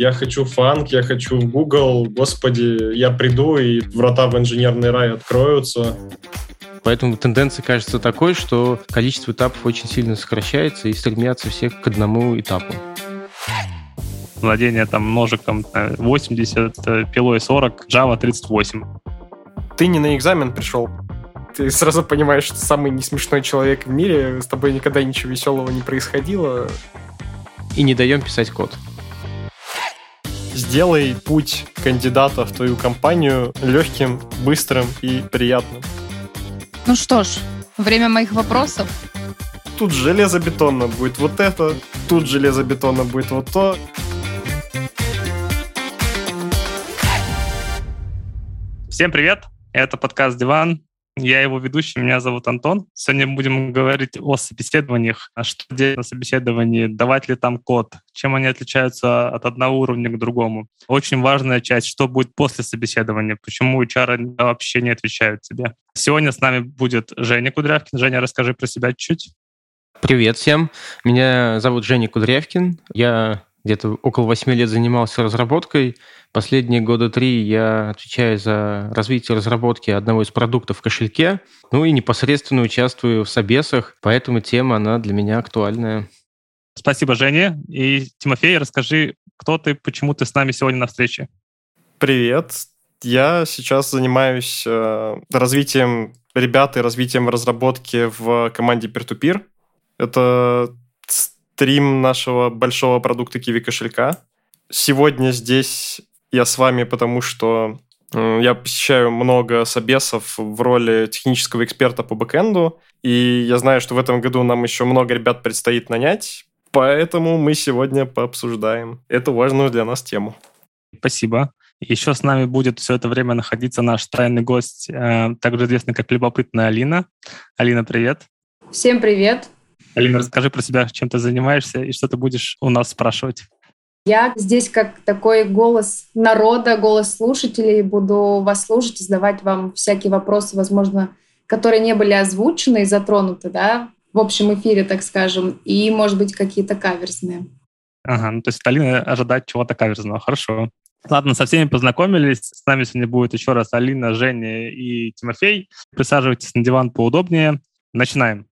я хочу фанк, я хочу в Google, господи, я приду, и врата в инженерный рай откроются. Поэтому тенденция кажется такой, что количество этапов очень сильно сокращается и стремятся все к одному этапу. Владение там ножиком 80, э, пилой 40, Java 38. Ты не на экзамен пришел. Ты сразу понимаешь, что самый несмешной человек в мире, с тобой никогда ничего веселого не происходило. И не даем писать код. Сделай путь кандидата в твою компанию легким, быстрым и приятным. Ну что ж, время моих вопросов. Тут железобетонно будет вот это, тут железобетонно будет вот то. Всем привет! Это подкаст «Диван». Я его ведущий, меня зовут Антон. Сегодня будем говорить о собеседованиях. А что делать на собеседовании? Давать ли там код? Чем они отличаются от одного уровня к другому? Очень важная часть, что будет после собеседования, почему HR вообще не отвечают тебе. Сегодня с нами будет Женя Кудрявкин. Женя, расскажи про себя чуть-чуть. Привет всем. Меня зовут Женя Кудрявкин. Я где-то около 8 лет занимался разработкой. Последние года три я отвечаю за развитие разработки одного из продуктов в кошельке, ну и непосредственно участвую в собесах, поэтому тема, она для меня актуальная. Спасибо, Женя. И, Тимофей, расскажи, кто ты, почему ты с нами сегодня на встрече? Привет. Я сейчас занимаюсь э, развитием ребят и развитием разработки в команде Peer-to-Peer. Это стрим нашего большого продукта Kiwi кошелька. Сегодня здесь я с вами, потому что я посещаю много собесов в роли технического эксперта по бэкэнду, и я знаю, что в этом году нам еще много ребят предстоит нанять, поэтому мы сегодня пообсуждаем эту важную для нас тему. Спасибо. Еще с нами будет все это время находиться наш тайный гость, э, также известный как любопытная Алина. Алина, привет. Всем привет. Алина, расскажи про себя, чем ты занимаешься и что ты будешь у нас спрашивать. Я здесь как такой голос народа, голос слушателей, буду вас слушать, задавать вам всякие вопросы, возможно, которые не были озвучены и затронуты, да, в общем эфире, так скажем, и, может быть, какие-то каверзные. Ага, ну то есть Алина ожидать чего-то каверзного. Хорошо. Ладно, со всеми познакомились. С нами сегодня будет еще раз Алина, Женя и Тимофей. Присаживайтесь на диван поудобнее. Начинаем.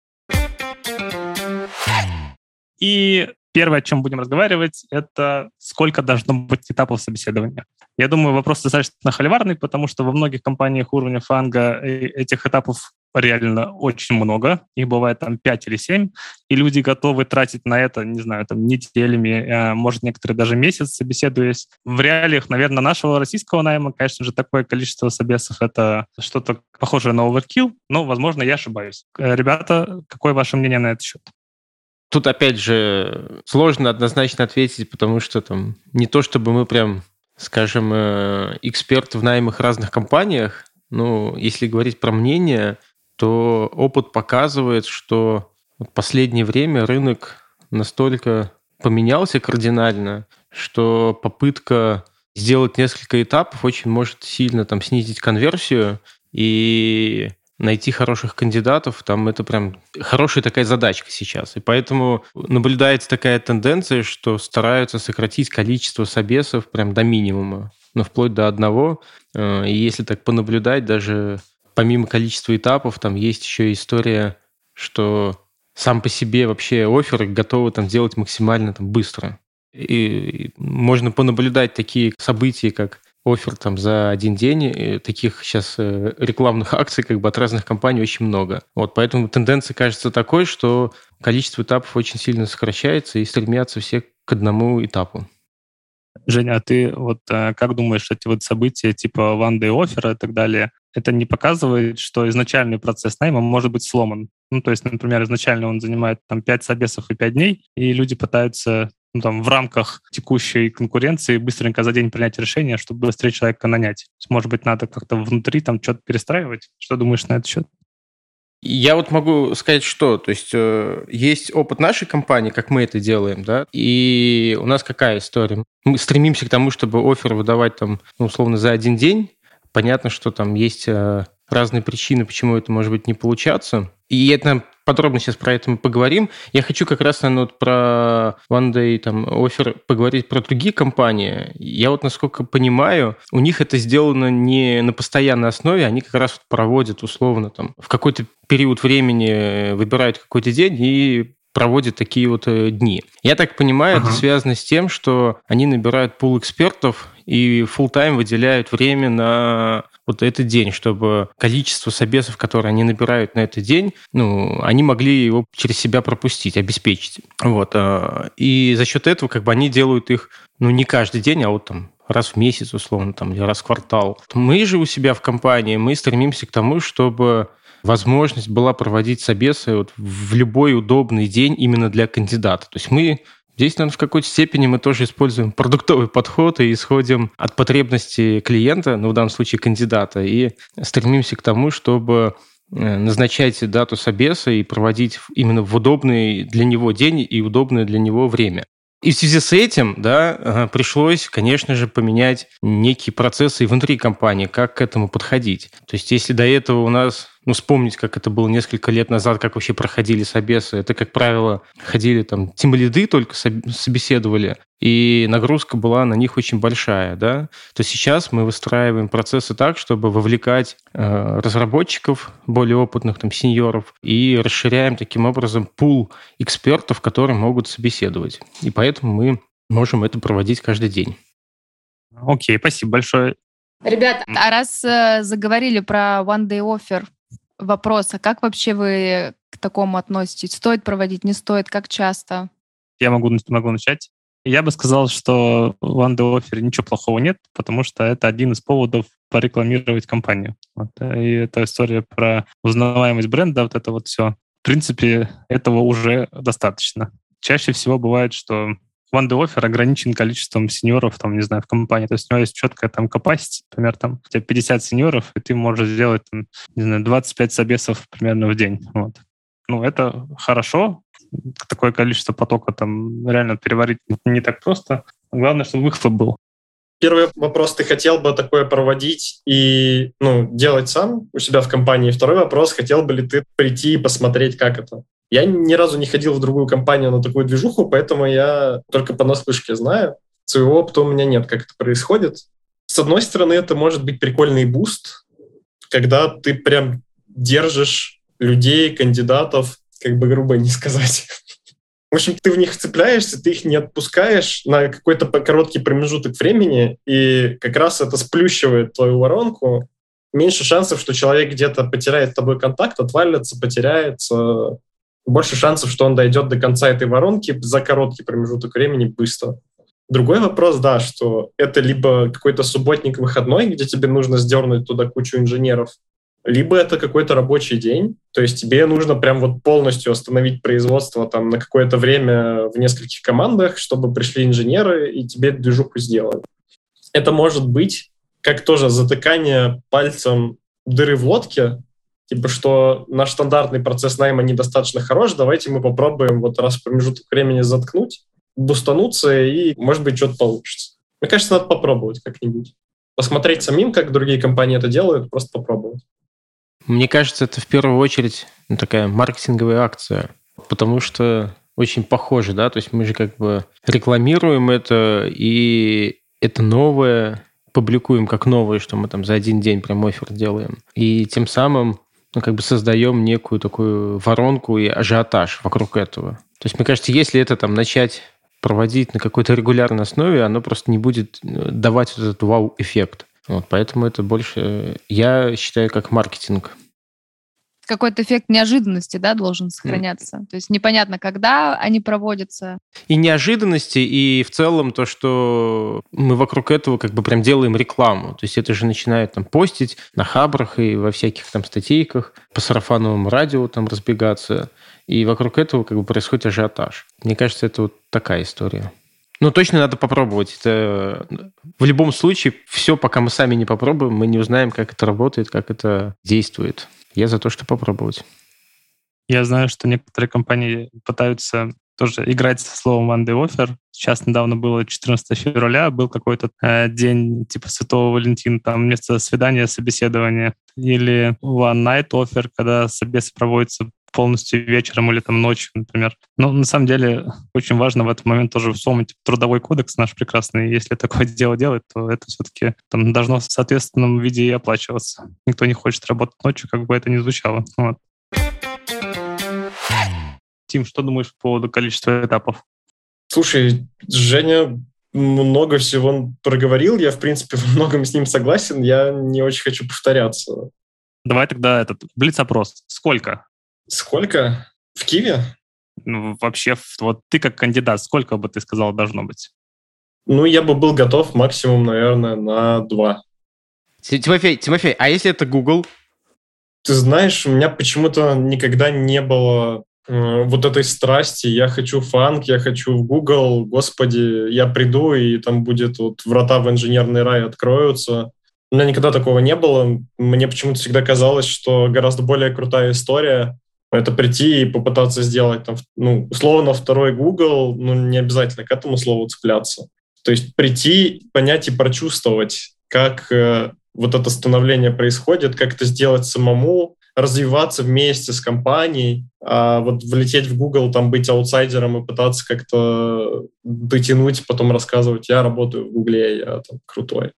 И первое, о чем будем разговаривать, это сколько должно быть этапов собеседования. Я думаю, вопрос достаточно холиварный, потому что во многих компаниях уровня фанга э, этих этапов реально очень много. Их бывает там 5 или 7, и люди готовы тратить на это, не знаю, там неделями, а может, некоторые даже месяц собеседуясь. В реалиях, наверное, нашего российского найма, конечно же, такое количество собесов — это что-то похожее на оверкилл, но, возможно, я ошибаюсь. Э, ребята, какое ваше мнение на этот счет? Тут, опять же, сложно однозначно ответить, потому что там не то, чтобы мы прям, скажем, э, эксперты в наймах разных компаниях, ну, если говорить про мнение, то опыт показывает, что в последнее время рынок настолько поменялся кардинально, что попытка сделать несколько этапов очень может сильно там снизить конверсию, и найти хороших кандидатов, там это прям хорошая такая задачка сейчас. И поэтому наблюдается такая тенденция, что стараются сократить количество собесов прям до минимума, ну, вплоть до одного. Э, и если так понаблюдать, даже помимо количества этапов, там есть еще история, что сам по себе вообще оферы готовы там делать максимально там быстро. И можно понаблюдать такие события, как офер там за один день. Таких сейчас э, рекламных акций как бы от разных компаний очень много. Вот поэтому тенденция кажется такой, что количество этапов очень сильно сокращается и стремятся все к одному этапу. Женя, а ты вот э, как думаешь, эти вот события типа one day offer и так далее, это не показывает, что изначальный процесс найма может быть сломан? Ну, то есть, например, изначально он занимает там 5 собесов и 5 дней, и люди пытаются ну, там, в рамках текущей конкуренции быстренько за день принять решение, чтобы быстрее человека нанять. Может быть, надо как-то внутри там что-то перестраивать? Что думаешь на этот счет? Я вот могу сказать, что, то есть э, есть опыт нашей компании, как мы это делаем, да, и у нас какая история? Мы стремимся к тому, чтобы офер выдавать там, ну, условно, за один день. Понятно, что там есть э, разные причины, почему это может быть не получаться. И это подробно сейчас про это мы поговорим. Я хочу как раз, наверное, вот про One Day там, офер поговорить про другие компании. Я вот, насколько понимаю, у них это сделано не на постоянной основе, они как раз вот проводят условно там в какой-то период времени выбирают какой-то день и проводят такие вот э, дни. Я так понимаю, ага. это связано с тем, что они набирают пул экспертов и full тайм выделяют время на вот этот день, чтобы количество собесов, которые они набирают на этот день, ну, они могли его через себя пропустить, обеспечить. Вот. А, и за счет этого как бы они делают их, ну, не каждый день, а вот там раз в месяц, условно, там, или раз в квартал. Мы же у себя в компании, мы стремимся к тому, чтобы возможность была проводить собесы вот в любой удобный день именно для кандидата. То есть мы Здесь, наверное, в какой-то степени мы тоже используем продуктовый подход и исходим от потребностей клиента, ну, в данном случае кандидата, и стремимся к тому, чтобы э, назначать дату собеса и проводить именно в удобный для него день и удобное для него время. И в связи с этим, да, пришлось, конечно же, поменять некие процессы внутри компании, как к этому подходить. То есть, если до этого у нас ну, вспомнить, как это было несколько лет назад, как вообще проходили собесы. Это, как правило, ходили там тимлиды только собеседовали, и нагрузка была на них очень большая, да. То сейчас мы выстраиваем процессы так, чтобы вовлекать э, разработчиков, более опытных там сеньоров, и расширяем таким образом пул экспертов, которые могут собеседовать. И поэтому мы можем это проводить каждый день. Окей, спасибо большое. Ребят, а раз э, заговорили про One Day Offer, вопрос, а как вообще вы к такому относитесь? Стоит проводить, не стоит, как часто? Я могу, могу начать. Я бы сказал, что в Underoffer ничего плохого нет, потому что это один из поводов порекламировать компанию. Вот. И эта история про узнаваемость бренда, вот это вот все. В принципе, этого уже достаточно. Чаще всего бывает, что One Offer ограничен количеством сеньоров, там, не знаю, в компании. То есть у него есть четкая там capacity, например, там у тебя 50 сеньоров, и ты можешь сделать, там, не знаю, 25 собесов примерно в день. Вот. Ну, это хорошо. Такое количество потока там реально переварить не так просто. Главное, чтобы выхлоп был. Первый вопрос, ты хотел бы такое проводить и ну, делать сам у себя в компании? Второй вопрос, хотел бы ли ты прийти и посмотреть, как это? Я ни разу не ходил в другую компанию на такую движуху, поэтому я только по наслышке знаю. Своего опыта у меня нет, как это происходит. С одной стороны, это может быть прикольный boost, когда ты прям держишь людей, кандидатов, как бы грубо не сказать. В общем, ты в них цепляешься, ты их не отпускаешь на какой-то короткий промежуток времени, и как раз это сплющивает твою воронку. Меньше шансов, что человек где-то потеряет с тобой контакт, отвалится, потеряется, больше шансов, что он дойдет до конца этой воронки за короткий промежуток времени быстро. Другой вопрос, да, что это либо какой-то субботник выходной, где тебе нужно сдернуть туда кучу инженеров, либо это какой-то рабочий день, то есть тебе нужно прям вот полностью остановить производство там на какое-то время в нескольких командах, чтобы пришли инженеры и тебе движуху сделали. Это может быть как тоже затыкание пальцем дыры в лодке, типа, что наш стандартный процесс найма недостаточно хорош, давайте мы попробуем вот раз в промежуток времени заткнуть, бустануться, и, может быть, что-то получится. Мне кажется, надо попробовать как-нибудь. Посмотреть самим, как другие компании это делают, просто попробовать. Мне кажется, это в первую очередь ну, такая маркетинговая акция, потому что очень похоже, да, то есть мы же как бы рекламируем это, и это новое, публикуем как новое, что мы там за один день прям офер делаем. И тем самым ну, как бы создаем некую такую воронку и ажиотаж вокруг этого. То есть, мне кажется, если это там начать проводить на какой-то регулярной основе, оно просто не будет э, давать вот этот вау-эффект. Вот, поэтому это больше, я считаю, как маркетинг какой-то эффект неожиданности, да, должен сохраняться. Mm. То есть непонятно, когда они проводятся. И неожиданности, и в целом то, что мы вокруг этого как бы прям делаем рекламу. То есть это же начинает там постить на хабрах и во всяких там статейках, по сарафановому радио там разбегаться. И вокруг этого как бы происходит ажиотаж. Мне кажется, это вот такая история. Ну, точно надо попробовать. Это в любом случае все, пока мы сами не попробуем, мы не узнаем, как это работает, как это действует. Я за то, что попробовать. Я знаю, что некоторые компании пытаются тоже играть со словом one day offer. Сейчас недавно было 14 февраля, был какой-то э, день типа Святого Валентина, там вместо свидания собеседование. Или one night offer, когда собес проводится полностью вечером или там ночью, например. Но на самом деле очень важно в этот момент тоже вспомнить трудовой кодекс наш прекрасный. Если такое дело делать, то это все-таки там должно в соответственном виде и оплачиваться. Никто не хочет работать ночью, как бы это ни звучало. Вот. Тим, что думаешь по поводу количества этапов? Слушай, Женя много всего проговорил. Я, в принципе, во многом с ним согласен. Я не очень хочу повторяться. Давай тогда этот блиц-опрос. Сколько? Сколько? В Киеве? Ну, вообще, вот ты как кандидат, сколько бы ты сказал должно быть? Ну, я бы был готов максимум, наверное, на два. Тимофей, Тимофей, а если это Google? Ты знаешь, у меня почему-то никогда не было э, вот этой страсти. Я хочу фанк, я хочу в Google. Господи, я приду, и там будет вот врата в инженерный рай откроются. У меня никогда такого не было. Мне почему-то всегда казалось, что гораздо более крутая история — это прийти и попытаться сделать там, ну, условно, второй Google, ну, не обязательно к этому слову цепляться. То есть прийти, понять и прочувствовать, как э, вот это становление происходит, как это сделать самому, развиваться вместе с компанией, а вот влететь в Google, там быть аутсайдером и пытаться как-то дотянуть, потом рассказывать, я работаю в Google, я там крутой.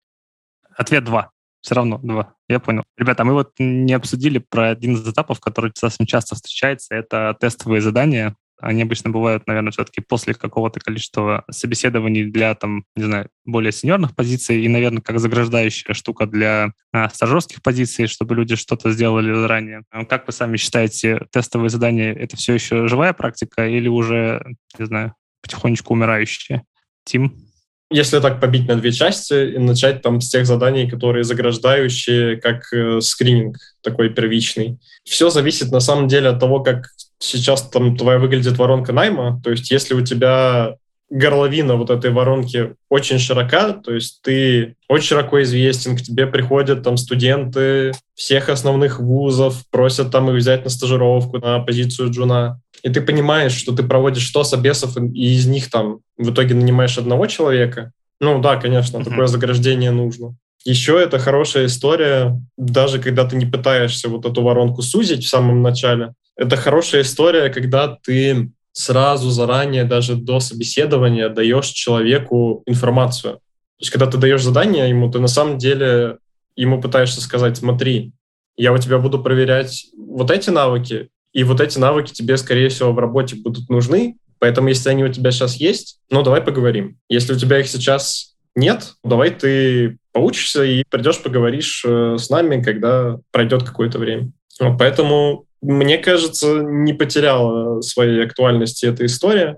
Ответ два. Все равно два. Я понял. Ребята, мы вот не обсудили про один из этапов, который достаточно часто встречается. Это тестовые задания. Они обычно бывают, наверное, все-таки после какого-то количества собеседований для, там, не знаю, более сеньорных позиций и, наверное, как заграждающая штука для а, стажерских позиций, чтобы люди что-то сделали заранее. А как вы сами считаете, тестовые задания — это все еще живая практика или уже, не знаю, потихонечку умирающие? Тим? Если так побить на две части и начать там с тех заданий, которые заграждающие, как э, скрининг такой первичный. Все зависит на самом деле от того, как сейчас там твоя выглядит воронка найма. То есть если у тебя горловина вот этой воронки очень широка, то есть ты очень широко известен, к тебе приходят там студенты всех основных вузов, просят там их взять на стажировку на позицию джуна, и ты понимаешь, что ты проводишь 100 собесов, и из них там в итоге нанимаешь одного человека, ну да, конечно, mm-hmm. такое заграждение нужно. Еще это хорошая история, даже когда ты не пытаешься вот эту воронку сузить в самом начале. Это хорошая история, когда ты сразу заранее, даже до собеседования, даешь человеку информацию. То есть, когда ты даешь задание ему, ты на самом деле ему пытаешься сказать, смотри, я у тебя буду проверять вот эти навыки, и вот эти навыки тебе, скорее всего, в работе будут нужны. Поэтому, если они у тебя сейчас есть, ну, давай поговорим. Если у тебя их сейчас нет, давай ты поучишься и придешь, поговоришь э, с нами, когда пройдет какое-то время. Поэтому, мне кажется, не потеряла своей актуальности эта история.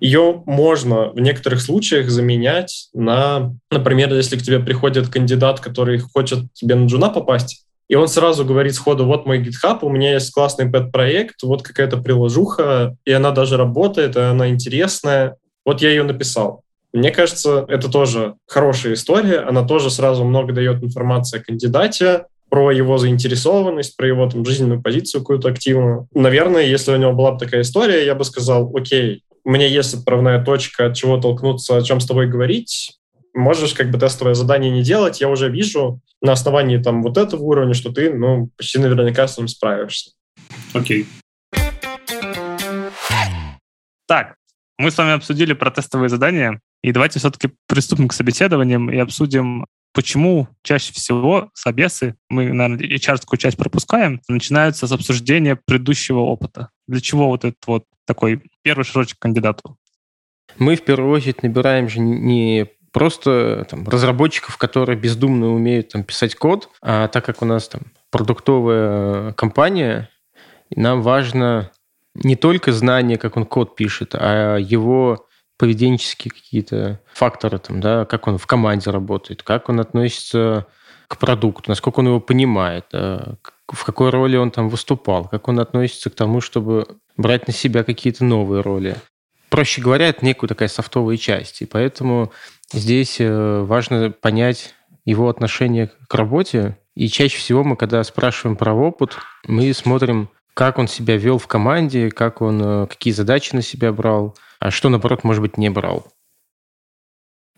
Ее можно в некоторых случаях заменять на, например, если к тебе приходит кандидат, который хочет тебе на джуна попасть, и он сразу говорит сходу, вот мой GitHub, у меня есть классный пэт-проект, вот какая-то приложуха, и она даже работает, и она интересная. Вот я ее написал. Мне кажется, это тоже хорошая история, она тоже сразу много дает информации о кандидате, про его заинтересованность, про его там жизненную позицию какую-то активную. Наверное, если у него была бы такая история, я бы сказал, окей, у меня есть отправная точка, от чего толкнуться, о чем с тобой говорить, можешь как бы тестовое задание не делать, я уже вижу на основании там вот этого уровня, что ты, ну, почти наверняка с ним справишься. Окей. Так, мы с вами обсудили про тестовые задания, и давайте все-таки приступим к собеседованиям и обсудим, почему чаще всего собесы, мы, наверное, HR часть пропускаем, начинаются с обсуждения предыдущего опыта. Для чего вот этот вот такой первый шажочек кандидату? Мы в первую очередь набираем же не просто там, разработчиков, которые бездумно умеют там, писать код, а так как у нас там продуктовая компания, нам важно не только знание, как он код пишет, а его поведенческие какие-то факторы, там, да, как он в команде работает, как он относится к продукту, насколько он его понимает, да, в какой роли он там выступал, как он относится к тому, чтобы брать на себя какие-то новые роли. Проще говоря, это некую такая софтовая часть. И поэтому Здесь э, важно понять его отношение к работе. И чаще всего мы, когда спрашиваем про опыт, мы смотрим, как он себя вел в команде, как он, э, какие задачи на себя брал, а что, наоборот, может быть, не брал.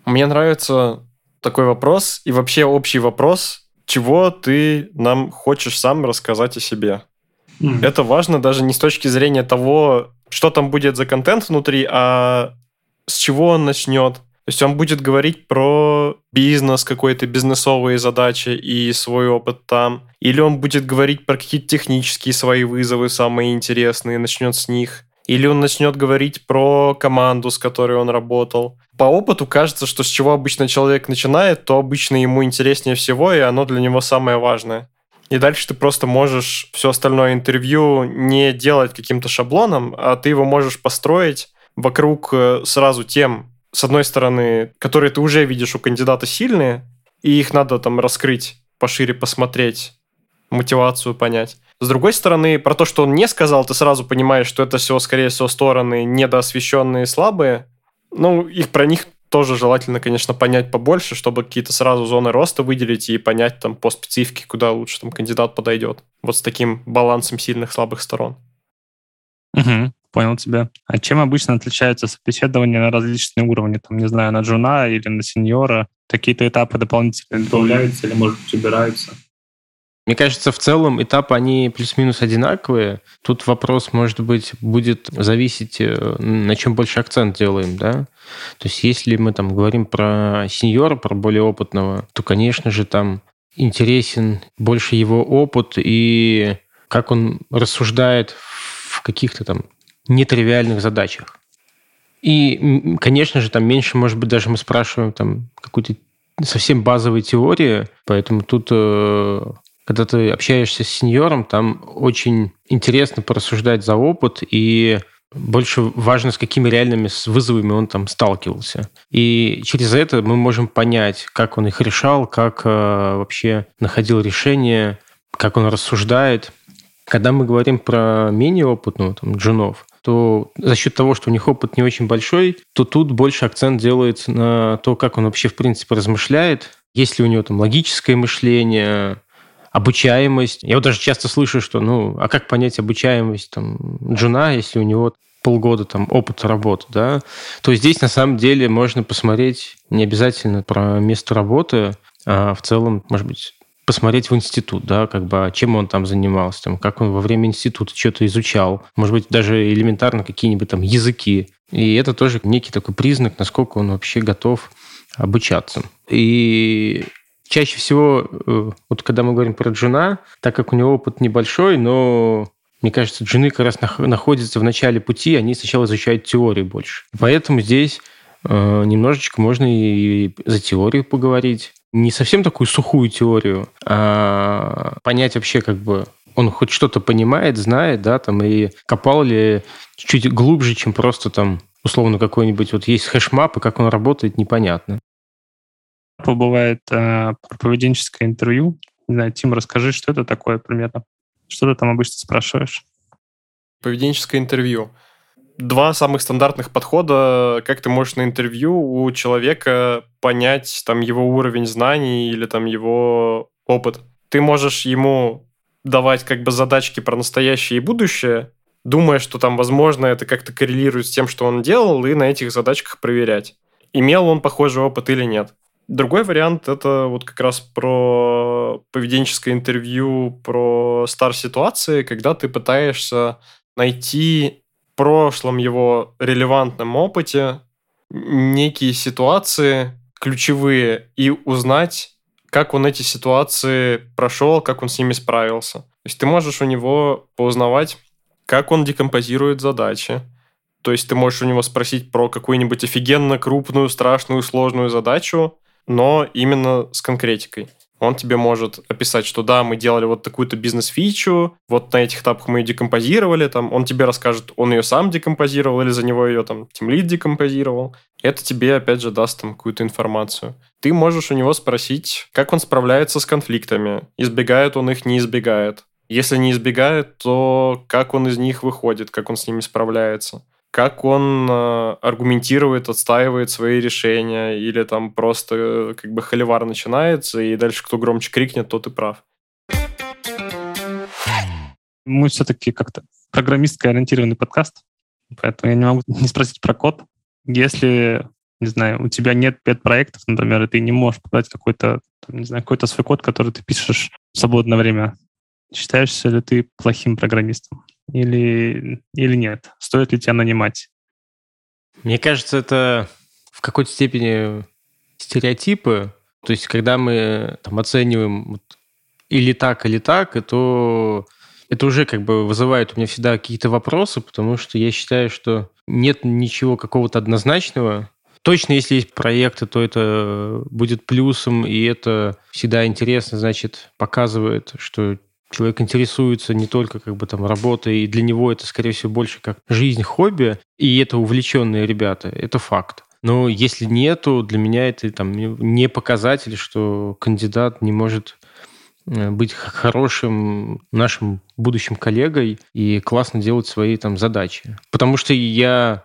Мне нравится такой вопрос и вообще общий вопрос, чего ты нам хочешь сам рассказать о себе. Mm. Это важно даже не с точки зрения того, что там будет за контент внутри, а с чего он начнет. То есть он будет говорить про бизнес, какой-то бизнесовые задачи и свой опыт там. Или он будет говорить про какие-то технические свои вызовы, самые интересные, начнет с них. Или он начнет говорить про команду, с которой он работал. По опыту кажется, что с чего обычно человек начинает, то обычно ему интереснее всего, и оно для него самое важное. И дальше ты просто можешь все остальное интервью не делать каким-то шаблоном, а ты его можешь построить вокруг э, сразу тем, с одной стороны, которые ты уже видишь у кандидата сильные, и их надо там раскрыть, пошире посмотреть, мотивацию понять. С другой стороны, про то, что он не сказал, ты сразу понимаешь, что это все, скорее всего, стороны недоосвещенные, слабые. Ну, их про них тоже желательно, конечно, понять побольше, чтобы какие-то сразу зоны роста выделить и понять там по специфике, куда лучше там кандидат подойдет. Вот с таким балансом сильных слабых сторон. Угу, понял тебя. А чем обычно отличаются собеседования на различные уровни? Там, не знаю, на джуна или на сеньора? Какие-то этапы дополнительно добавляются или, может быть, убираются? Мне кажется, в целом этапы, они плюс-минус одинаковые. Тут вопрос, может быть, будет зависеть, э, на чем больше акцент делаем, да? То есть если мы там говорим про сеньора, про более опытного, то, конечно же, там интересен больше его опыт и как он рассуждает в каких-то там нетривиальных задачах. И, конечно же, там меньше, может быть, даже мы спрашиваем там какую-то совсем базовые теории, поэтому тут э, когда ты общаешься с сеньором, там очень интересно порассуждать за опыт и больше важно, с какими реальными вызовами он там сталкивался. И через это мы можем понять, как он их решал, как э, вообще находил решение, как он рассуждает. Когда мы говорим про менее опытного там, джунов, то за счет того, что у них опыт не очень большой, то тут больше акцент делается на то, как он вообще в принципе размышляет, есть ли у него там логическое мышление, обучаемость. Я вот даже часто слышу, что, ну, а как понять обучаемость там, джуна, если у него полгода там опыта работы, да, то здесь на самом деле можно посмотреть не обязательно про место работы, а в целом, может быть, посмотреть в институт, да, как бы, а чем он там занимался, там, как он во время института что-то изучал, может быть, даже элементарно какие-нибудь там языки. И это тоже некий такой признак, насколько он вообще готов обучаться. И чаще всего, э, вот когда мы говорим про джуна, так как у него опыт небольшой, но мне кажется, джуны как раз находятся в начале пути, они сначала изучают теорию больше. Поэтому здесь э, немножечко можно и за теорию поговорить. Не совсем такую сухую теорию, а понять вообще как бы он хоть что-то понимает, знает, да, там, и копал ли чуть глубже, чем просто там условно какой-нибудь вот есть hashmap, и как он работает, непонятно бывает э, поведенческое интервью. Не знаю, Тим, расскажи, что это такое примерно? Что ты там обычно спрашиваешь? Поведенческое интервью. Два самых стандартных подхода, как ты можешь на интервью у человека понять там его уровень знаний или там его опыт. Ты можешь ему давать как бы задачки про настоящее и будущее, думая, что там, возможно, это как-то коррелирует с тем, что он делал, и на этих задачках проверять, имел он похожий опыт или нет. Другой вариант – это вот как раз про поведенческое интервью, про стар-ситуации, когда ты пытаешься найти прошлом его релевантном опыте некие ситуации ключевые и узнать, как он эти ситуации прошел, как он с ними справился. То есть ты можешь у него поузнавать, как он декомпозирует задачи, то есть ты можешь у него спросить про какую-нибудь офигенно крупную, страшную, сложную задачу, но именно с конкретикой. Он тебе может описать, что да, мы делали вот такую-то бизнес-фичу, вот на этих этапах мы ее декомпозировали, там, он тебе расскажет, он ее сам декомпозировал или за него ее там тимлид декомпозировал. Это тебе, опять же, даст там какую-то информацию. Ты можешь у него спросить, как он справляется с конфликтами, избегает он их, не избегает. Если не избегает, то как он из них выходит, как он с ними справляется как он э, аргументирует, отстаивает свои решения, или там просто э, как бы холивар начинается, и дальше кто громче крикнет, тот и прав. Мы все-таки как-то программистский ориентированный подкаст, поэтому я не могу не спросить про код. Если, не знаю, у тебя нет пять проектов, например, и ты не можешь подать какой-то, не знаю, какой-то свой код, который ты пишешь в свободное время, Считаешься ли ты плохим программистом? Или, или нет? Стоит ли тебя нанимать? Мне кажется, это в какой-то степени стереотипы. То есть, когда мы там, оцениваем вот, или так, или так, то это уже как бы вызывает у меня всегда какие-то вопросы, потому что я считаю, что нет ничего какого-то однозначного. Точно, если есть проекты, то это будет плюсом, и это всегда интересно, значит, показывает, что человек интересуется не только как бы там работой, и для него это, скорее всего, больше как жизнь, хобби, и это увлеченные ребята, это факт. Но если нету, для меня это там не показатель, что кандидат не может э, быть хорошим нашим будущим коллегой и классно делать свои там задачи. Потому что я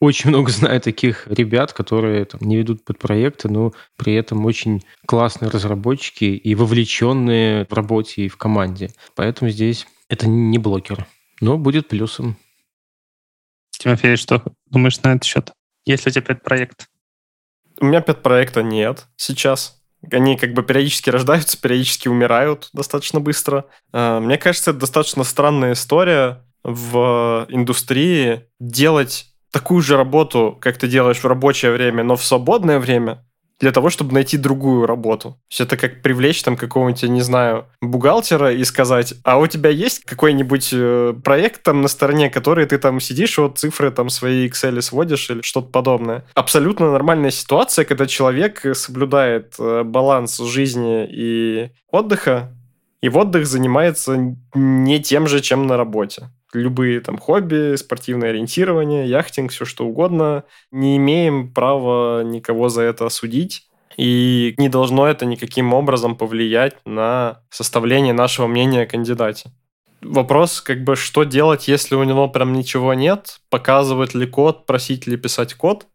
очень много знаю таких ребят, которые там, не ведут под проекты, но при этом очень классные разработчики и вовлеченные в работе и в команде. Поэтому здесь это не блокер, но будет плюсом. Тимофей, что думаешь на этот счет? Есть ли у тебя пет-проект? У меня пет-проекта нет сейчас. Они как бы периодически рождаются, периодически умирают достаточно быстро. А, мне кажется, это достаточно странная история в индустрии делать такую же работу, как ты делаешь в рабочее время, но в свободное время, для того, чтобы найти другую работу. То есть это как привлечь там какого-нибудь, я не знаю, бухгалтера и сказать, а у тебя есть какой-нибудь э, проект там на стороне, который ты там сидишь, вот цифры там свои Excel сводишь или что-то подобное. Абсолютно нормальная ситуация, когда человек соблюдает э, баланс жизни и отдыха, и в отдых занимается не тем же, чем на работе любые там хобби, спортивное ориентирование, яхтинг, все что угодно. Не имеем права никого за это осудить. И не должно это никаким образом повлиять на составление нашего мнения о кандидате. Вопрос, как бы, что делать, если у него прям ничего нет? Показывать ли код, просить ли писать код?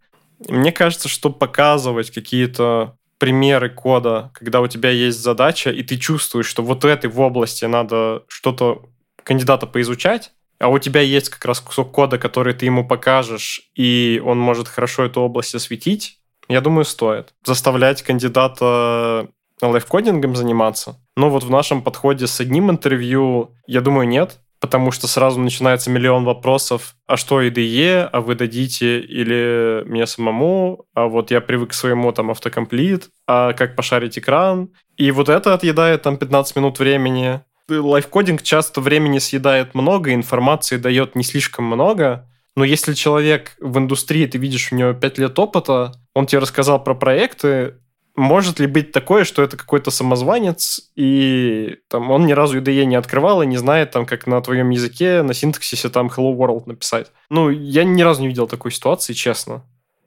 Мне кажется, что показывать какие-то примеры кода, когда у тебя есть задача, и ты чувствуешь, что вот в этой в области надо что-то кандидата поизучать, а у тебя есть как раз кусок кода, который ты ему покажешь, и он может хорошо эту область осветить, я думаю, стоит. Заставлять кандидата лайфкодингом заниматься. Но вот в нашем подходе с одним интервью, я думаю, нет, потому что сразу начинается миллион вопросов, а что IDE, а вы дадите или мне самому, а вот я привык к своему там автокомплит, а как пошарить экран. И вот это отъедает там 15 минут времени, лайфкодинг часто времени съедает много, информации дает не слишком много, но если человек в индустрии, ты видишь, у него 5 лет опыта, он тебе рассказал про проекты, может ли быть такое, что это какой-то самозванец, и там, он ни разу IDE не открывал и не знает, там, как на твоем языке, на синтаксисе там Hello World написать? Ну, я ни разу не видел такой ситуации, честно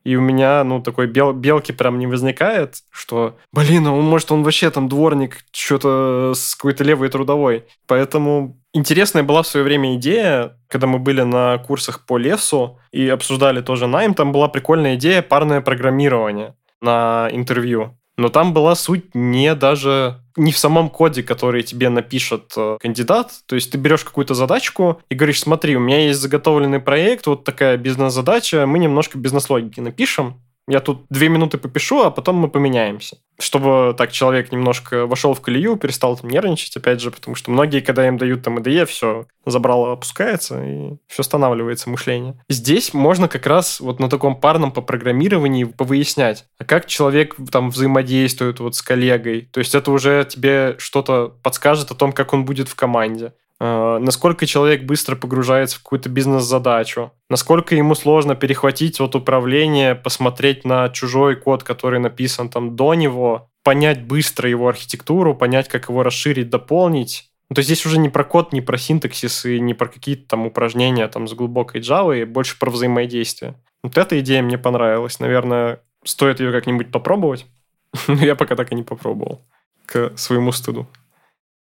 и у меня, ну, такой бел, белки прям не возникает, что, блин, а он, может, он вообще там дворник, что-то с какой-то левой трудовой. Поэтому интересная была в свое время идея, когда мы были на курсах по лесу и обсуждали тоже найм, там была прикольная идея парное программирование на интервью. Но там была суть не даже не в самом коде, который тебе напишет э, кандидат. То есть ты берешь какую-то задачку и говоришь, смотри, у меня есть заготовленный проект, вот такая бизнес-задача, мы немножко бизнес-логики напишем, я тут две минуты попишу, а потом мы поменяемся. Чтобы так человек немножко вошел в колею, перестал там нервничать, опять же, потому что многие, когда им дают там IDE, все, забрало опускается, и все останавливается мышление. Здесь можно как раз вот на таком парном по программированию повыяснять, а как человек там взаимодействует вот с коллегой. То есть это уже тебе что-то подскажет о том, как он будет в команде. Э, насколько человек быстро погружается в какую-то бизнес-задачу, насколько ему сложно перехватить вот управление, посмотреть на чужой код, который написан там до него, понять быстро его архитектуру, понять, как его расширить, дополнить. Ну, то есть здесь уже не про код, не про синтаксис и не про какие-то там упражнения там с глубокой Java, и больше про взаимодействие. Вот эта идея мне понравилась. Наверное, стоит ее как-нибудь попробовать. Но я пока так и не попробовал. К своему стыду.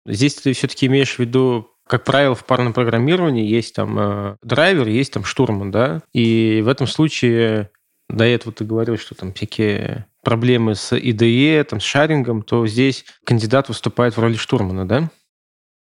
Здесь ты все-таки имеешь в виду как правило, в парном программировании есть там э, драйвер, есть там штурман, да, и в этом случае до этого ты говорил, что там всякие проблемы с IDE, там, с шарингом, то здесь кандидат выступает в роли штурмана, да?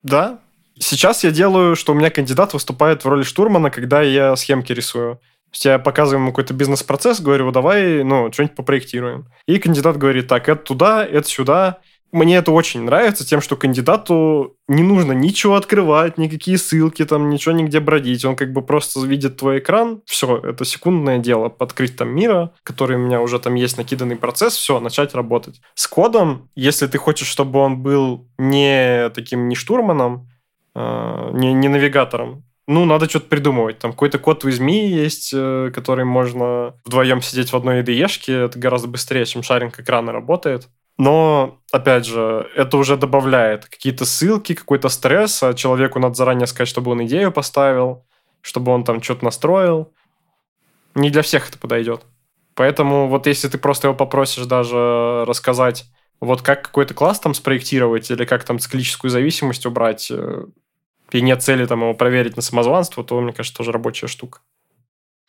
Да. Сейчас я делаю, что у меня кандидат выступает в роли штурмана, когда я схемки рисую. То есть я показываю ему какой-то бизнес-процесс, говорю, давай, ну, что-нибудь попроектируем. И кандидат говорит, так, это туда, это сюда, мне это очень нравится тем, что кандидату не нужно ничего открывать, никакие ссылки, там ничего нигде бродить. Он как бы просто видит твой экран, все, это секундное дело, открыть там мира, который у меня уже там есть накиданный процесс, все, начать работать. С кодом, если ты хочешь, чтобы он был не таким, не штурманом, э, не, не навигатором, ну, надо что-то придумывать. Там какой-то код в изми есть, э, который можно вдвоем сидеть в одной IDE-шке. Это гораздо быстрее, чем шаринг экрана работает. Но, опять же, это уже добавляет какие-то ссылки, какой-то стресс, а человеку надо заранее сказать, чтобы он идею поставил, чтобы он там что-то настроил. Не для всех это подойдет. Поэтому вот если ты просто его попросишь даже рассказать, вот как какой-то класс там спроектировать или как там циклическую зависимость убрать, э, и нет цели там его проверить на самозванство, то, мне кажется, тоже рабочая штука.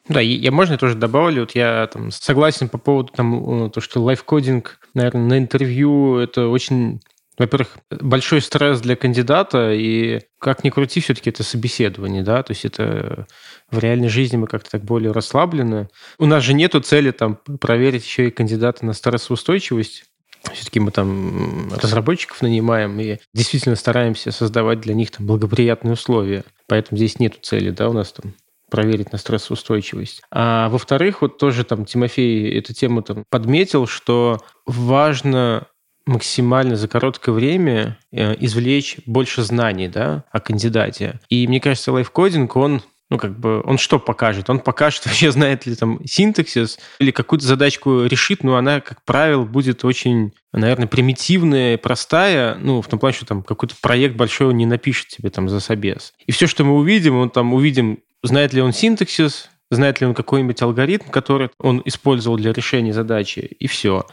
Да, я можно тоже добавлю, вот я там согласен по поводу там, то, что лайфкодинг, наверное, на интервью это очень во-первых, большой стресс для кандидата, и как ни крути, все-таки это собеседование, да, то есть это в реальной жизни мы как-то так более расслаблены. У нас же нету цели там проверить еще и кандидата на стрессоустойчивость, все-таки мы там разработчиков нанимаем и действительно стараемся создавать для них там благоприятные условия. Поэтому здесь нет цели, да, у нас там проверить на стрессоустойчивость. А во-вторых, вот тоже там Тимофей эту тему там подметил, что важно максимально за короткое время э, извлечь больше знаний да, о кандидате. И мне кажется, лайфкодинг, он ну, как бы, он что покажет? Он покажет, вообще знает ли там синтаксис или какую-то задачку решит, но она, как правило, будет очень, наверное, примитивная, простая, ну, в том плане, что там какой-то проект большой не напишет тебе там за собес. И все, что мы увидим, он там увидим знает ли он синтаксис, знает ли он какой-нибудь алгоритм, который он использовал для решения задачи, и все.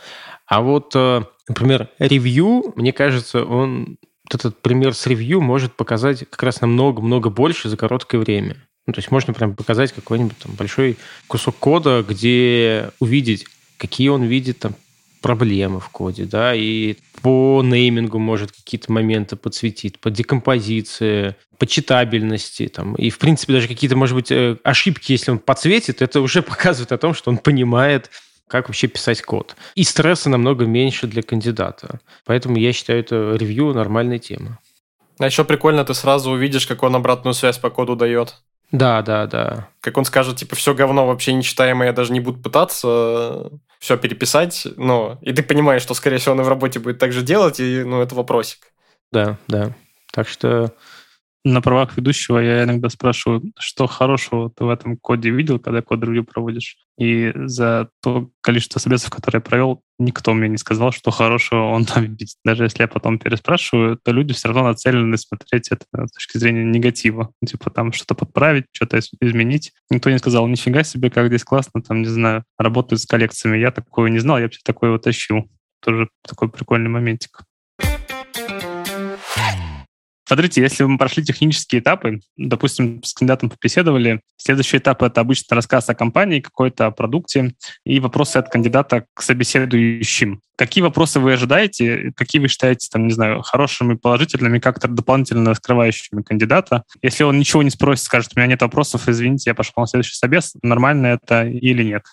А вот, э, например, ревью, мне кажется, он этот пример с ревью может показать как раз намного-много больше за короткое время. Ну, то есть можно прям показать какой-нибудь там большой кусок кода, где увидеть, какие он видит там проблемы в коде, да, и по неймингу может какие-то моменты подсветить, по декомпозиции, по читабельности, там, и, в принципе, даже какие-то, может быть, э, ошибки, если он подсветит, это уже показывает о том, что он понимает, как вообще писать код. И стресса намного меньше для кандидата. Поэтому я считаю, это ревью нормальная тема. А еще прикольно, ты сразу увидишь, как он обратную связь по коду дает. Да, да, да. Как он скажет, типа, все говно вообще нечитаемое, я даже не буду пытаться все переписать, но и ты понимаешь, что, скорее всего, он и в работе будет так же делать, и, ну, это вопросик. Да, да. Так что на правах ведущего я иногда спрашиваю, что хорошего ты в этом коде видел, когда код-ревью проводишь. И за то количество собесов, которые я провел, никто мне не сказал, что хорошего он там видит. Даже если я потом переспрашиваю, то люди все равно нацелены смотреть это с точки зрения негатива. Типа там что-то подправить, что-то изменить. Никто не сказал, нифига себе, как здесь классно, там, не знаю, работают с коллекциями. Я такого не знал, я вообще такое вот тащил. Тоже такой прикольный моментик. Смотрите, если мы прошли технические этапы, допустим, с кандидатом побеседовали, следующий этап — это обычно рассказ о компании, какой-то о продукте и вопросы от кандидата к собеседующим. Какие вопросы вы ожидаете? Какие вы считаете, там, не знаю, хорошими, положительными, как-то дополнительно раскрывающими кандидата? Если он ничего не спросит, скажет, у меня нет вопросов, извините, я пошел на следующий собес, нормально это или нет?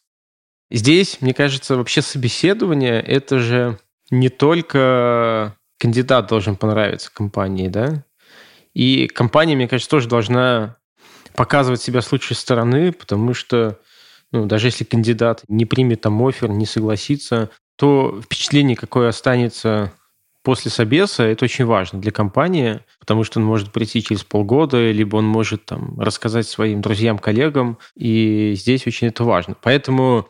Здесь, мне кажется, вообще собеседование — это же не только кандидат должен понравиться компании, да? И компания, мне кажется, тоже должна показывать себя с лучшей стороны, потому что ну, даже если кандидат не примет там офер, не согласится, то впечатление, какое останется после собеса, это очень важно для компании, потому что он может прийти через полгода, либо он может там рассказать своим друзьям, коллегам, и здесь очень это важно. Поэтому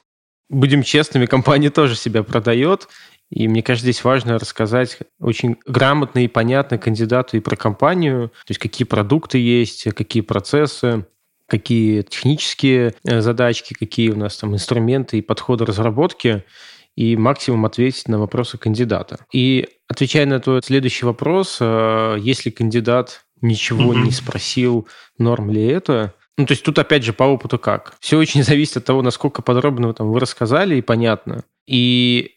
будем честными, компания тоже себя продает, и мне кажется, здесь важно рассказать очень грамотно и понятно кандидату и про компанию, то есть какие продукты есть, какие процессы, какие технические э, задачки, какие у нас там инструменты и подходы разработки, и максимум ответить на вопросы кандидата. И отвечая на твой следующий вопрос, э, если кандидат ничего mm-hmm. не спросил, норм ли это, ну, то есть тут опять же по опыту как. Все очень зависит от того, насколько подробно там, вы рассказали и понятно. И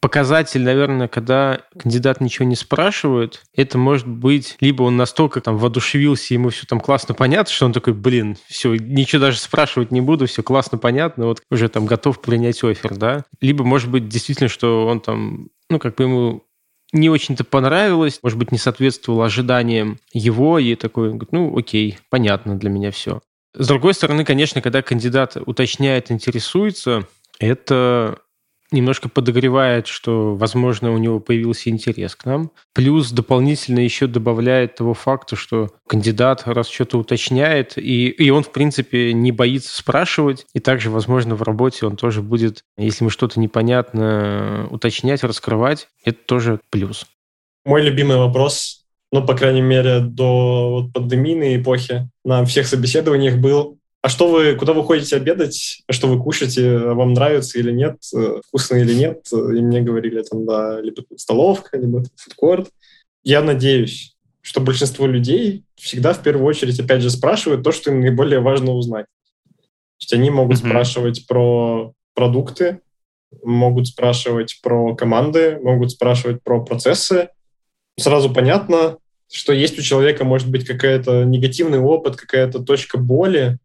показатель, наверное, когда кандидат ничего не спрашивает, это может быть либо он настолько там воодушевился, ему все там классно понятно, что он такой, блин, все, ничего даже спрашивать не буду, все классно понятно, вот уже там готов принять офер, да. Либо может быть действительно, что он там, ну, как бы ему не очень-то понравилось, может быть, не соответствовало ожиданиям его, и такой, ну, окей, понятно для меня все. С другой стороны, конечно, когда кандидат уточняет, интересуется, это немножко подогревает, что, возможно, у него появился интерес к нам. Плюс дополнительно еще добавляет того факта, что кандидат раз что-то уточняет, и, и он, в принципе, не боится спрашивать. И также, возможно, в работе он тоже будет, если мы что-то непонятно уточнять, раскрывать, это тоже плюс. Мой любимый вопрос, ну, по крайней мере, до вот, пандемийной эпохи на всех собеседованиях был, а что вы, куда вы ходите обедать? А что вы кушаете? Вам нравится или нет? Э, вкусно или нет? И мне говорили там, да, либо столовка, либо фудкорт. Я надеюсь, что большинство людей всегда в первую очередь, опять же, спрашивают то, что им наиболее важно узнать. То есть они могут mm-hmm. спрашивать про продукты, могут спрашивать про команды, могут спрашивать про процессы. Сразу понятно, что есть у человека, может быть, какая-то негативный опыт, какая-то точка боли,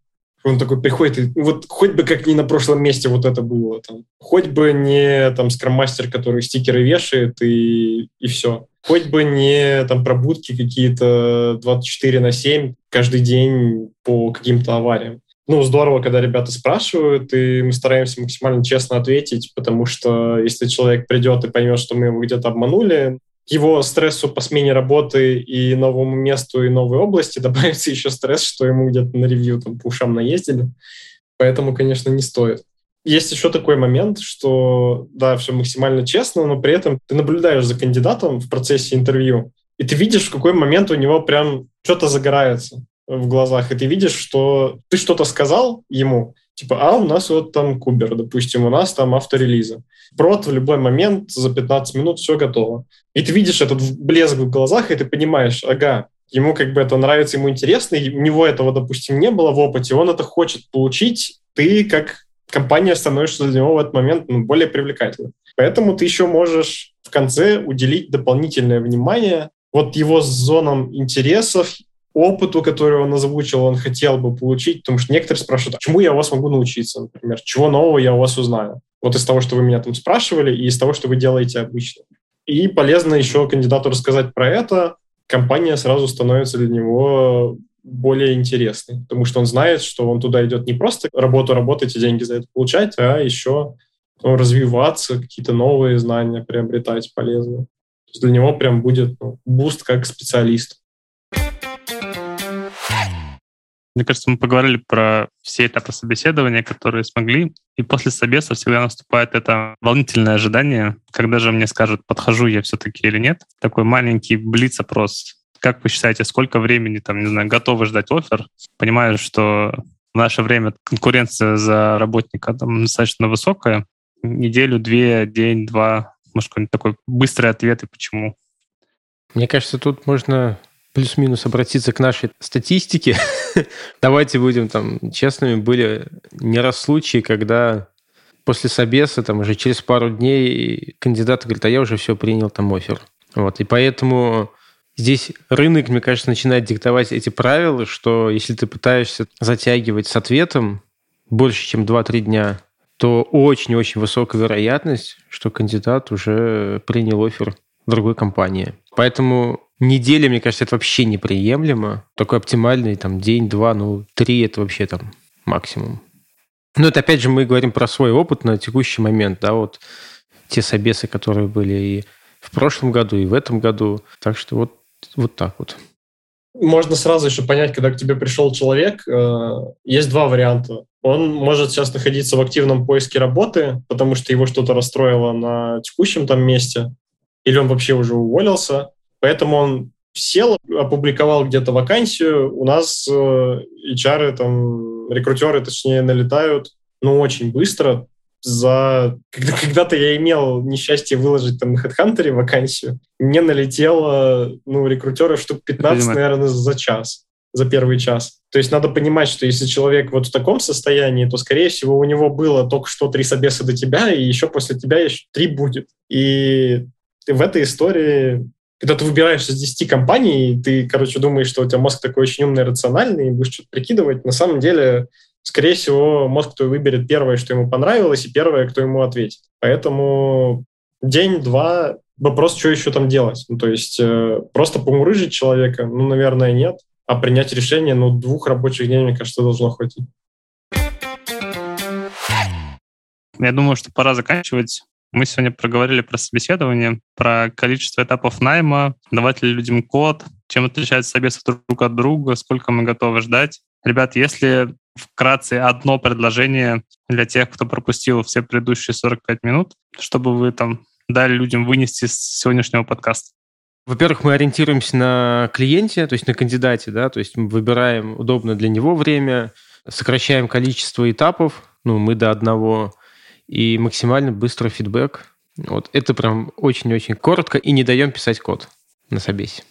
он такой приходит, и вот хоть бы как не на прошлом месте вот это было. Там. Хоть бы не там скроммастер, который стикеры вешает, и, и все. Хоть бы не там пробудки какие-то 24 на 7 каждый день по каким-то авариям. Ну, здорово, когда ребята спрашивают, и мы стараемся максимально честно ответить, потому что если человек придет и поймет, что мы его где-то обманули, его стрессу по смене работы и новому месту и новой области добавится еще стресс, что ему где-то на ревью там по ушам наездили. Поэтому, конечно, не стоит. Есть еще такой момент, что, да, все максимально честно, но при этом ты наблюдаешь за кандидатом в процессе интервью, и ты видишь, в какой момент у него прям что-то загорается в глазах, и ты видишь, что ты что-то сказал ему, типа, а у нас вот там кубер, допустим, у нас там авторелиза. Прот в любой момент за 15 минут все готово. И ты видишь этот блеск в глазах, и ты понимаешь, ага, ему как бы это нравится, ему интересно, и у него этого, допустим, не было в опыте, он это хочет получить, ты как компания становишься для него в этот момент ну, более привлекательным. Поэтому ты еще можешь в конце уделить дополнительное внимание вот его зонам интересов, опыту, который он озвучил, он хотел бы получить, потому что некоторые спрашивают, а чему я у вас могу научиться, например, чего нового я у вас узнаю. Вот из того, что вы меня там спрашивали, и из того, что вы делаете обычно. И полезно еще кандидату рассказать про это, компания сразу становится для него более интересной, потому что он знает, что он туда идет не просто работу работать и деньги за это получать, а еще ну, развиваться, какие-то новые знания приобретать полезные. То есть для него прям будет ну, boost как специалист. Мне кажется, мы поговорили про все этапы собеседования, которые смогли. И после собеса всегда наступает это волнительное ожидание, когда же мне скажут, подхожу я все-таки или нет. Такой маленький блиц-опрос. Как вы считаете, сколько времени, там, не знаю, готовы ждать оффер? Понимаю, что в наше время конкуренция за работника там достаточно высокая. Неделю, две, день, два. Может, какой-нибудь такой быстрый ответ и почему? Мне кажется, тут можно плюс-минус обратиться к нашей статистике. Давайте будем там честными. Были не раз случаи, когда после собеса, там уже через пару дней кандидат говорит, а я уже все принял там офер. Вот, и поэтому здесь рынок, мне кажется, начинает диктовать эти правила, что если ты пытаешься затягивать с ответом больше, чем 2-3 дня, то очень-очень высокая вероятность, что кандидат уже принял офер другой компании. Поэтому неделя, мне кажется, это вообще неприемлемо. Такой оптимальный там день, два, ну, три это вообще там максимум. Но это опять же мы говорим про свой опыт на текущий момент, да, вот те собесы, которые были и в прошлом году, и в этом году. Так что вот, вот так вот. Можно сразу еще понять, когда к тебе пришел человек, э, есть два варианта. Он может сейчас находиться в активном поиске работы, потому что его что-то расстроило на текущем там месте, или он вообще уже уволился, Поэтому он сел, опубликовал где-то вакансию. У нас э, HR, там, рекрутеры, точнее, налетают, ну, очень быстро. За... Когда, когда-то я имел несчастье выложить там на HeadHunter вакансию. Мне налетело, ну, рекрутеры штук 15, наверное, за час, за первый час. То есть надо понимать, что если человек вот в таком состоянии, то, скорее всего, у него было только что три собеса до тебя, и еще после тебя еще три будет. И в этой истории когда ты выбираешься из 10 компаний, ты, короче, думаешь, что у тебя мозг такой очень умный, рациональный, и будешь что-то прикидывать, на самом деле, скорее всего, мозг твой выберет первое, что ему понравилось, и первое, кто ему ответит. Поэтому день-два, вопрос, что еще там делать. Ну, то есть э, просто помурыжить человека, ну, наверное, нет. А принять решение, ну, двух рабочих дней, мне кажется, должно хватить. Я думаю, что пора заканчивать. Мы сегодня проговорили про собеседование, про количество этапов найма, давать ли людям код, чем отличаются собесы друг от друга, сколько мы готовы ждать. Ребят, если вкратце одно предложение для тех, кто пропустил все предыдущие 45 минут, чтобы вы там дали людям вынести с сегодняшнего подкаста? Во-первых, мы ориентируемся на клиенте, то есть на кандидате, да, то есть мы выбираем удобно для него время, сокращаем количество этапов, ну, мы до одного, и максимально быстрый фидбэк. Вот это прям очень-очень коротко, и не даем писать код на собесе.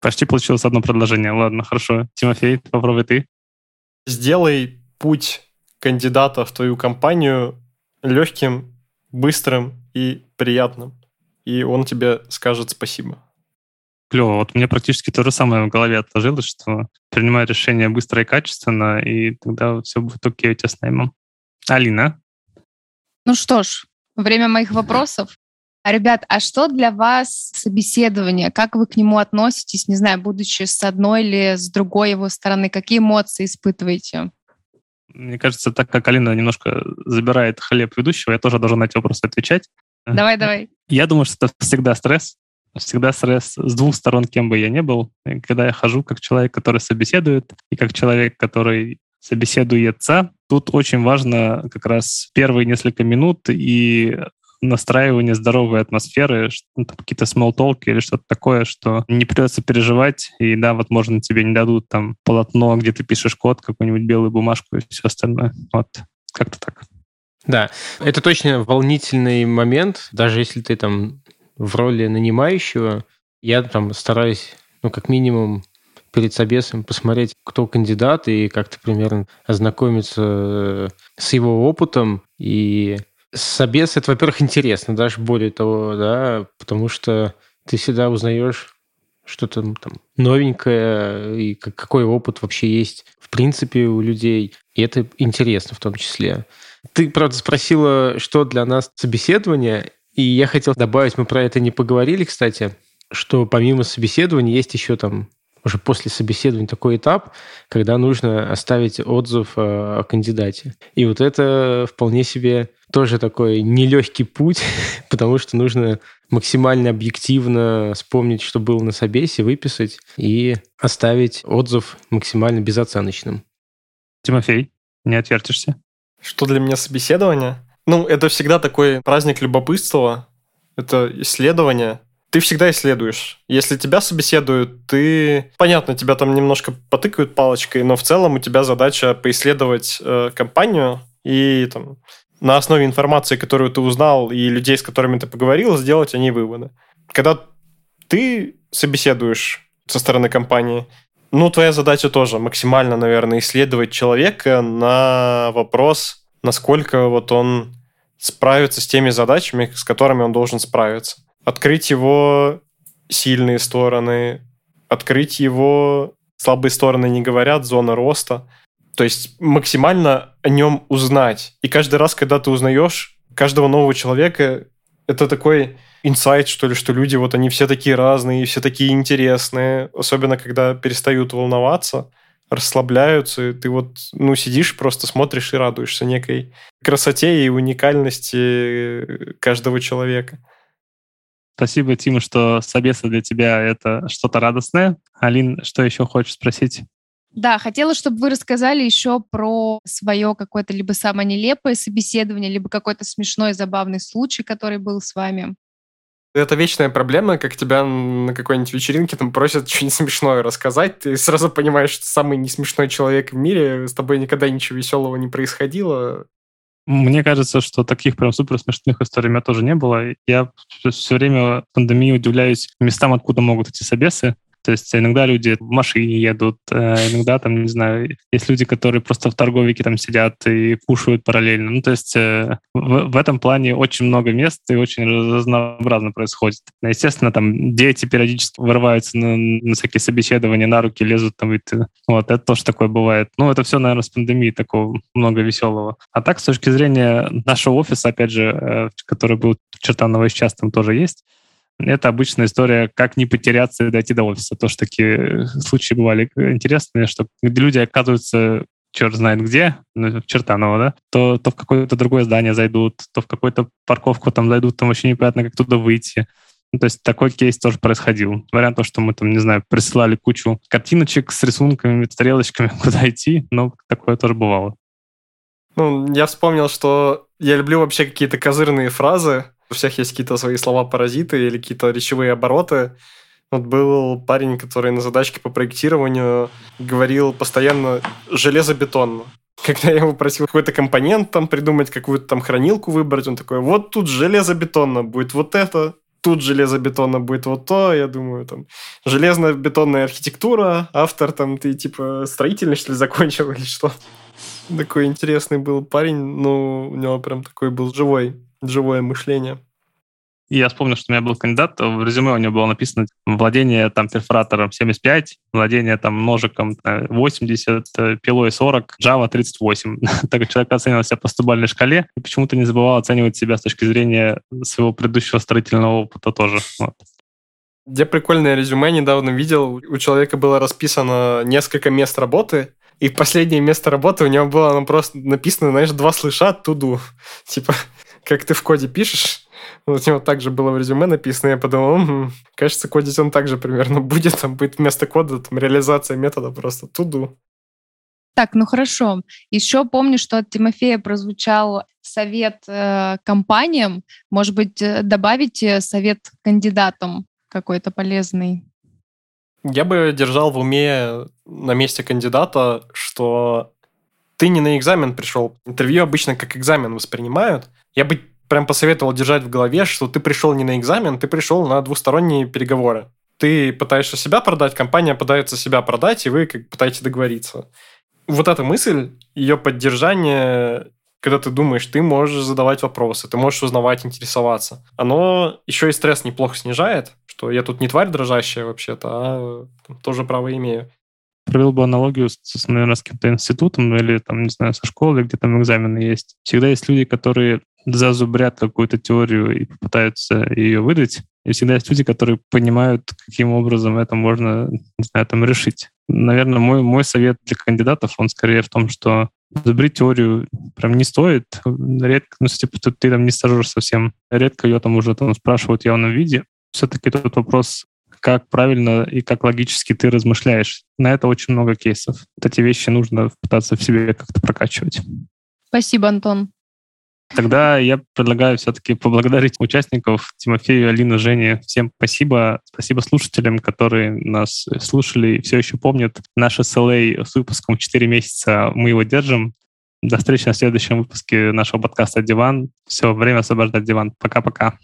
Почти получилось одно предложение. Ладно, хорошо. Тимофей, попробуй ты. Сделай путь кандидата в твою компанию легким, быстрым и приятным. И он тебе скажет спасибо. Клево. Вот мне практически то же самое в голове отложилось, что принимай решение быстро и качественно, и тогда все будет окей у тебя с наймом. Алина? Ну что ж, время моих вопросов. А, ребят, а что для вас собеседование? Как вы к нему относитесь, не знаю, будучи с одной или с другой его стороны? Какие эмоции испытываете? Мне кажется, так как Алина немножко забирает хлеб ведущего, я тоже должен на эти вопросы отвечать. Давай, давай. Я думаю, что это всегда стресс. Всегда стресс с двух сторон, кем бы я ни был. И когда я хожу как человек, который собеседует, и как человек, который собеседуется, тут очень важно как раз первые несколько минут и настраивание здоровой атмосферы, ну, какие-то small или что-то такое, что не придется переживать, и да, возможно, тебе не дадут там полотно, где ты пишешь код, какую-нибудь белую бумажку и все остальное. Вот, как-то так. Да, это точно волнительный момент, даже если ты там в роли нанимающего, я там стараюсь, ну, как минимум, перед собесом посмотреть, кто кандидат, и как-то примерно ознакомиться с его опытом и Собес это, во-первых, интересно, даже более того, да, потому что ты всегда узнаешь что-то там новенькое, и какой опыт вообще есть в принципе у людей. И это интересно в том числе. Ты, правда, спросила, что для нас собеседование, и я хотел добавить, мы про это не поговорили, кстати, что помимо собеседования есть еще там уже после собеседования такой этап, когда нужно оставить отзыв о кандидате. И вот это вполне себе тоже такой нелегкий путь, потому что нужно максимально объективно вспомнить, что было на собесе, выписать и оставить отзыв максимально безоценочным. Тимофей, не отвертишься? Что для меня собеседование? Ну, это всегда такой праздник любопытства, это исследование. Ты всегда исследуешь. Если тебя собеседуют, ты... Понятно, тебя там немножко потыкают палочкой, но в целом у тебя задача поисследовать э, компанию и там на основе информации, которую ты узнал, и людей, с которыми ты поговорил, сделать они выводы. Когда ты собеседуешь со стороны компании, ну, твоя задача тоже максимально, наверное, исследовать человека на вопрос, насколько вот он справится с теми задачами, с которыми он должен справиться. Открыть его сильные стороны, открыть его слабые стороны не говорят, зона роста – то есть максимально о нем узнать. И каждый раз, когда ты узнаешь каждого нового человека, это такой инсайт, что ли, что люди вот они все такие разные, все такие интересные, особенно когда перестают волноваться, расслабляются, и ты вот, ну, сидишь, просто смотришь и радуешься некой красоте и уникальности каждого человека. Спасибо, Тима, что собесы для тебя это что-то радостное. Алин, что еще хочешь спросить? Да, хотела, чтобы вы рассказали еще про свое какое-то либо самое нелепое собеседование, либо какой-то смешной, забавный случай, который был с вами. Это вечная проблема, как тебя на какой-нибудь вечеринке там просят что-нибудь смешное рассказать, ты сразу понимаешь, что самый не смешной человек в мире, с тобой никогда ничего веселого не происходило. Мне кажется, что таких прям супер смешных историй у меня тоже не было. Я все время пандемии удивляюсь местам, откуда могут эти собесы. То есть иногда люди в машине едут, э, иногда там, не знаю, есть люди, которые просто в торговике там сидят и кушают параллельно. Ну, то есть э, в, в этом плане очень много мест и очень разнообразно происходит. Естественно, там дети периодически вырываются на, на всякие собеседования, на руки лезут там. И ты, вот, это тоже такое бывает. Ну, это все, наверное, с пандемией такого много веселого. А так, с точки зрения нашего офиса, опять же, э, который был в Чертаново сейчас, там тоже есть, это обычная история, как не потеряться и дойти до офиса. Тоже такие э, случаи бывали интересные, что люди оказываются черт знает где, ну, Чертаново, да, то, то в какое-то другое здание зайдут, то в какую-то парковку там зайдут, там вообще непонятно, как туда выйти. Ну, то есть такой кейс тоже происходил. Вариант то, что мы там, не знаю, присылали кучу картиночек с рисунками, стрелочками, куда идти, но такое тоже бывало. Ну, я вспомнил, что я люблю вообще какие-то козырные фразы, у всех есть какие-то свои слова-паразиты или какие-то речевые обороты. Вот был парень, который на задачке по проектированию говорил постоянно железобетонно. Когда я его просил какой-то компонент там придумать, какую-то там хранилку выбрать, он такой, вот тут железобетонно будет вот это, тут железобетонно будет вот то, я думаю, там, железно-бетонная архитектура, автор там, ты типа строительный, что ли, закончил или что? Такой интересный был парень, ну, у него прям такой был живой живое мышление. И я вспомнил, что у меня был кандидат, в резюме у него было написано владение там перфоратором 75, владение там ножиком 80, э, пилой 40, Java 38. так как человек оценивал себя по стубальной шкале и почему-то не забывал оценивать себя с точки зрения своего предыдущего строительного опыта тоже. Вот. Я прикольное резюме недавно видел. У человека было расписано несколько мест работы, и последнее место работы у него было оно просто написано, знаешь, два слыша туду. Типа, как ты в коде пишешь, вот у него также было в резюме написано, я подумал, угу, кажется, кодить он также примерно будет, там будет вместо кода там реализация метода просто туду. Так, ну хорошо. Еще помню, что от Тимофея прозвучал совет э, компаниям. Может быть, э, добавите совет кандидатам какой-то полезный? Я бы держал в уме на месте кандидата, что ты не на экзамен пришел. Интервью обычно как экзамен воспринимают, я бы прям посоветовал держать в голове, что ты пришел не на экзамен, ты пришел на двусторонние переговоры. Ты пытаешься себя продать, компания пытается себя продать, и вы как пытаетесь договориться. Вот эта мысль, ее поддержание, когда ты думаешь, ты можешь задавать вопросы, ты можешь узнавать, интересоваться. Оно еще и стресс неплохо снижает, что я тут не тварь дрожащая вообще-то, а тоже право имею провел бы аналогию, с, наверное, с каким-то институтом или, там, не знаю, со школой, где там экзамены есть. Всегда есть люди, которые зазубрят какую-то теорию и попытаются ее выдать. И всегда есть люди, которые понимают, каким образом это можно, не знаю, там решить. Наверное, мой, мой совет для кандидатов, он скорее в том, что забрить теорию прям не стоит. Редко, ну, типа, ты, ты там не стажер совсем. Редко ее там уже там спрашивают в явном виде. Все-таки тот вопрос как правильно и как логически ты размышляешь. На это очень много кейсов. Вот эти вещи нужно пытаться в себе как-то прокачивать. Спасибо, Антон. Тогда я предлагаю все-таки поблагодарить участников Тимофею, Алину, Жене. Всем спасибо. Спасибо слушателям, которые нас слушали и все еще помнят. Наш SLA с выпуском 4 месяца мы его держим. До встречи на следующем выпуске нашего подкаста «Диван». Все, время освобождать диван. Пока-пока.